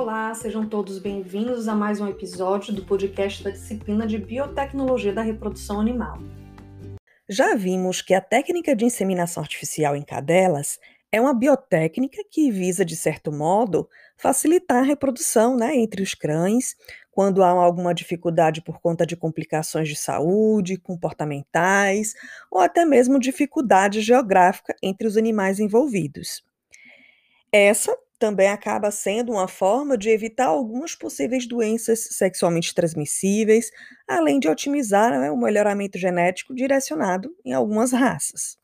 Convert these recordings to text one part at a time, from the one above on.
Olá, sejam todos bem-vindos a mais um episódio do podcast da disciplina de Biotecnologia da Reprodução Animal. Já vimos que a técnica de inseminação artificial em cadelas é uma biotécnica que visa, de certo modo, facilitar a reprodução né, entre os cães quando há alguma dificuldade por conta de complicações de saúde, comportamentais ou até mesmo dificuldade geográfica entre os animais envolvidos. Essa também acaba sendo uma forma de evitar algumas possíveis doenças sexualmente transmissíveis, além de otimizar né, o melhoramento genético direcionado em algumas raças.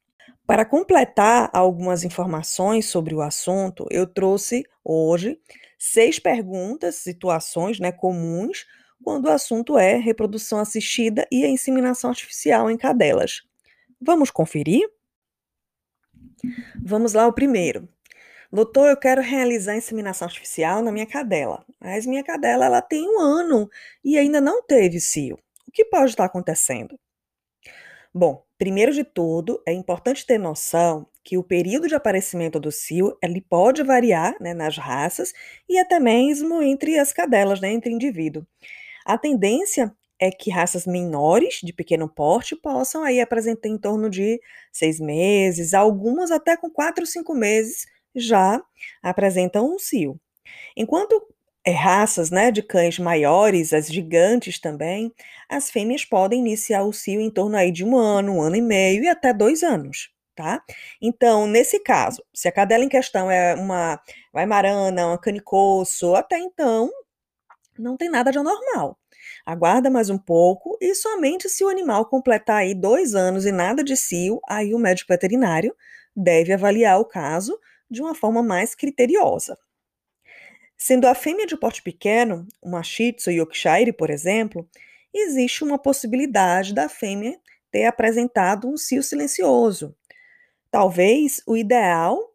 Para completar algumas informações sobre o assunto, eu trouxe hoje seis perguntas, situações né, comuns quando o assunto é reprodução assistida e a inseminação artificial em cadelas. Vamos conferir? Vamos lá, o primeiro. Doutor, eu quero realizar inseminação artificial na minha cadela, mas minha cadela ela tem um ano e ainda não teve cio. O que pode estar acontecendo? Bom, primeiro de tudo, é importante ter noção que o período de aparecimento do cio ele pode variar né, nas raças e até mesmo entre as cadelas, né, entre indivíduo. A tendência é que raças menores, de pequeno porte, possam aí apresentar em torno de seis meses, algumas até com quatro, cinco meses, já apresentam um cio. Enquanto é, raças né, de cães maiores, as gigantes também, as fêmeas podem iniciar o cio em torno aí de um ano, um ano e meio e até dois anos. Tá? Então, nesse caso, se a cadela em questão é uma Weimaraner, uma canicoso, até então não tem nada de anormal. Aguarda mais um pouco e somente se o animal completar aí dois anos e nada de cio, aí o médico veterinário deve avaliar o caso de uma forma mais criteriosa. Sendo a fêmea de porte pequeno, uma Shih Tzu Yorkshire, por exemplo, existe uma possibilidade da fêmea ter apresentado um cio silencioso. Talvez o ideal,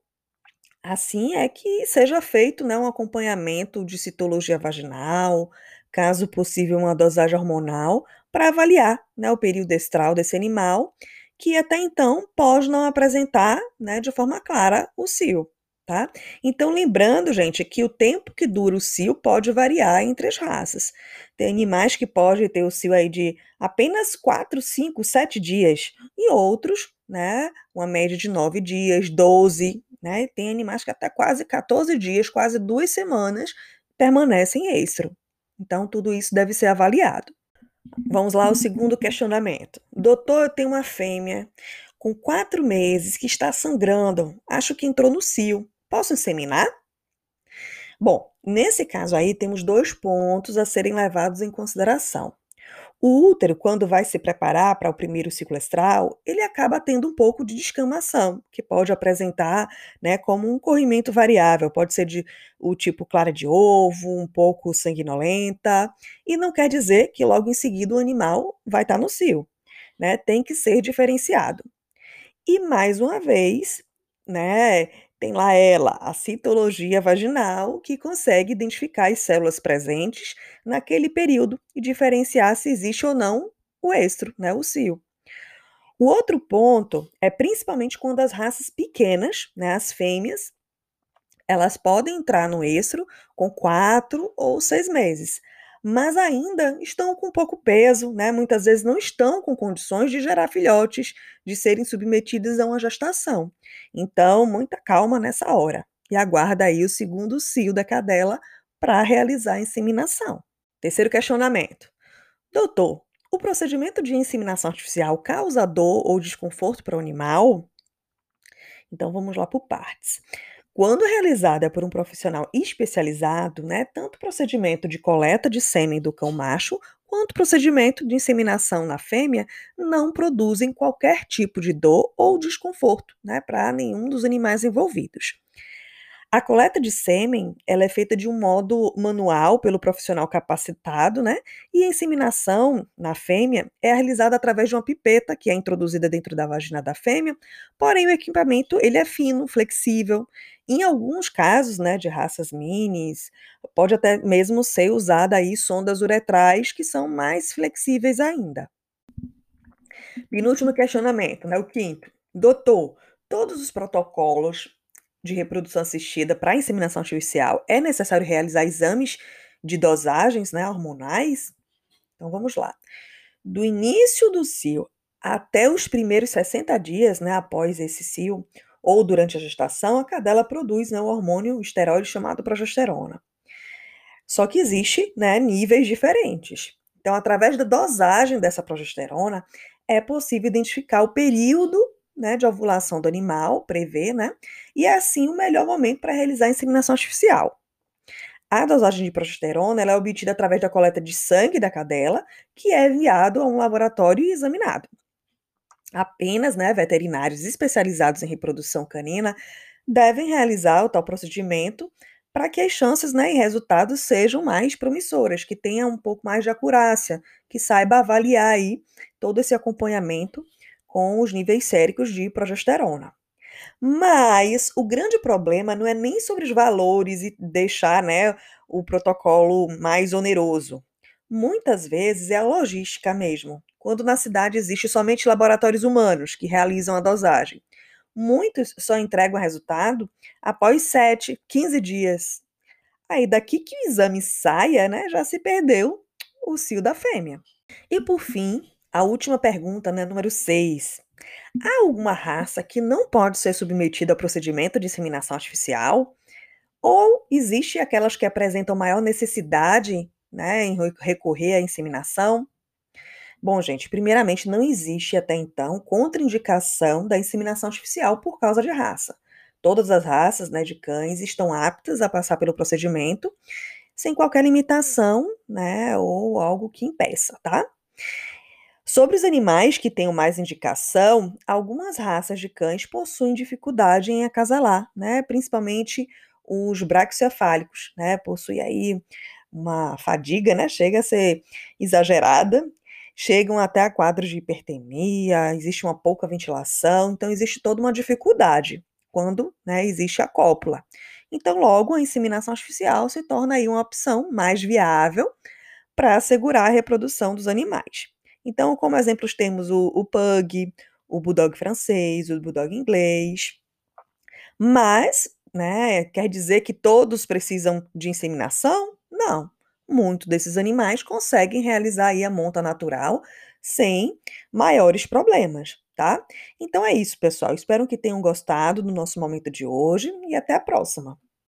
assim, é que seja feito né, um acompanhamento de citologia vaginal, caso possível uma dosagem hormonal, para avaliar né, o período estral desse animal que até então pode não apresentar, né, de forma clara o cio, tá? Então, lembrando, gente, que o tempo que dura o cio pode variar entre as raças. Tem animais que podem ter o cio aí de apenas 4, 5, 7 dias, e outros, né, uma média de 9 dias, 12, né? Tem animais que até quase 14 dias, quase duas semanas, permanecem estro. Então, tudo isso deve ser avaliado. Vamos lá ao segundo questionamento. Doutor, eu tenho uma fêmea com quatro meses que está sangrando. Acho que entrou no cio. Posso inseminar? Bom, nesse caso aí temos dois pontos a serem levados em consideração. O útero, quando vai se preparar para o primeiro ciclo estral, ele acaba tendo um pouco de descamação, que pode apresentar né, como um corrimento variável, pode ser de o tipo clara de ovo, um pouco sanguinolenta, e não quer dizer que logo em seguida o animal vai estar no cio, né? Tem que ser diferenciado. E mais uma vez, né, tem lá ela, a citologia vaginal, que consegue identificar as células presentes naquele período e diferenciar se existe ou não o estro, né, o cio. O outro ponto é principalmente quando as raças pequenas, né, as fêmeas, elas podem entrar no estro com quatro ou seis meses mas ainda estão com pouco peso, né? Muitas vezes não estão com condições de gerar filhotes, de serem submetidas a uma gestação. Então, muita calma nessa hora. E aguarda aí o segundo cio da cadela para realizar a inseminação. Terceiro questionamento. Doutor, o procedimento de inseminação artificial causa dor ou desconforto para o animal? Então vamos lá por partes. Quando realizada por um profissional especializado, né, tanto o procedimento de coleta de sêmen do cão macho quanto o procedimento de inseminação na fêmea não produzem qualquer tipo de dor ou desconforto né, para nenhum dos animais envolvidos. A coleta de sêmen, ela é feita de um modo manual pelo profissional capacitado, né? E a inseminação na fêmea é realizada através de uma pipeta que é introduzida dentro da vagina da fêmea. Porém, o equipamento ele é fino, flexível. Em alguns casos, né, de raças minis, pode até mesmo ser usada aí sondas uretrais que são mais flexíveis ainda. Penúltimo questionamento, né, o quinto. Doutor, todos os protocolos de reprodução assistida para inseminação artificial, é necessário realizar exames de dosagens né, hormonais? Então vamos lá. Do início do cio até os primeiros 60 dias né, após esse cio, ou durante a gestação, a cadela produz né, o hormônio esteroide chamado progesterona. Só que existe né, níveis diferentes. Então, através da dosagem dessa progesterona, é possível identificar o período né, de ovulação do animal, prever, né? E é assim o melhor momento para realizar a inseminação artificial. A dosagem de progesterona é obtida através da coleta de sangue da cadela, que é enviado a um laboratório e examinado. Apenas né, veterinários especializados em reprodução canina devem realizar o tal procedimento para que as chances né, e resultados sejam mais promissoras, que tenha um pouco mais de acurácia, que saiba avaliar aí todo esse acompanhamento com os níveis séricos de progesterona. Mas o grande problema não é nem sobre os valores e deixar né, o protocolo mais oneroso. Muitas vezes é a logística mesmo, quando na cidade existe somente laboratórios humanos que realizam a dosagem. Muitos só entregam o resultado após 7, 15 dias. Aí daqui que o exame saia, né, já se perdeu o cio da fêmea. E por fim, a última pergunta, né, número 6. Há alguma raça que não pode ser submetida ao procedimento de inseminação artificial? Ou existe aquelas que apresentam maior necessidade né, em recorrer à inseminação? Bom, gente, primeiramente, não existe até então contraindicação da inseminação artificial por causa de raça. Todas as raças né, de cães estão aptas a passar pelo procedimento, sem qualquer limitação né, ou algo que impeça, tá? Sobre os animais que tenham mais indicação, algumas raças de cães possuem dificuldade em acasalar, né? Principalmente os braquiocefálicos, né? Possui aí uma fadiga, né? Chega a ser exagerada, chegam até a quadros de hipertermia, existe uma pouca ventilação, então existe toda uma dificuldade quando né, existe a cópula. Então, logo, a inseminação artificial se torna aí uma opção mais viável para assegurar a reprodução dos animais. Então, como exemplos, temos o, o pug, o bulldog francês, o bulldog inglês. Mas, né, quer dizer que todos precisam de inseminação? Não. Muitos desses animais conseguem realizar aí a monta natural sem maiores problemas, tá? Então é isso, pessoal. Espero que tenham gostado do nosso momento de hoje e até a próxima.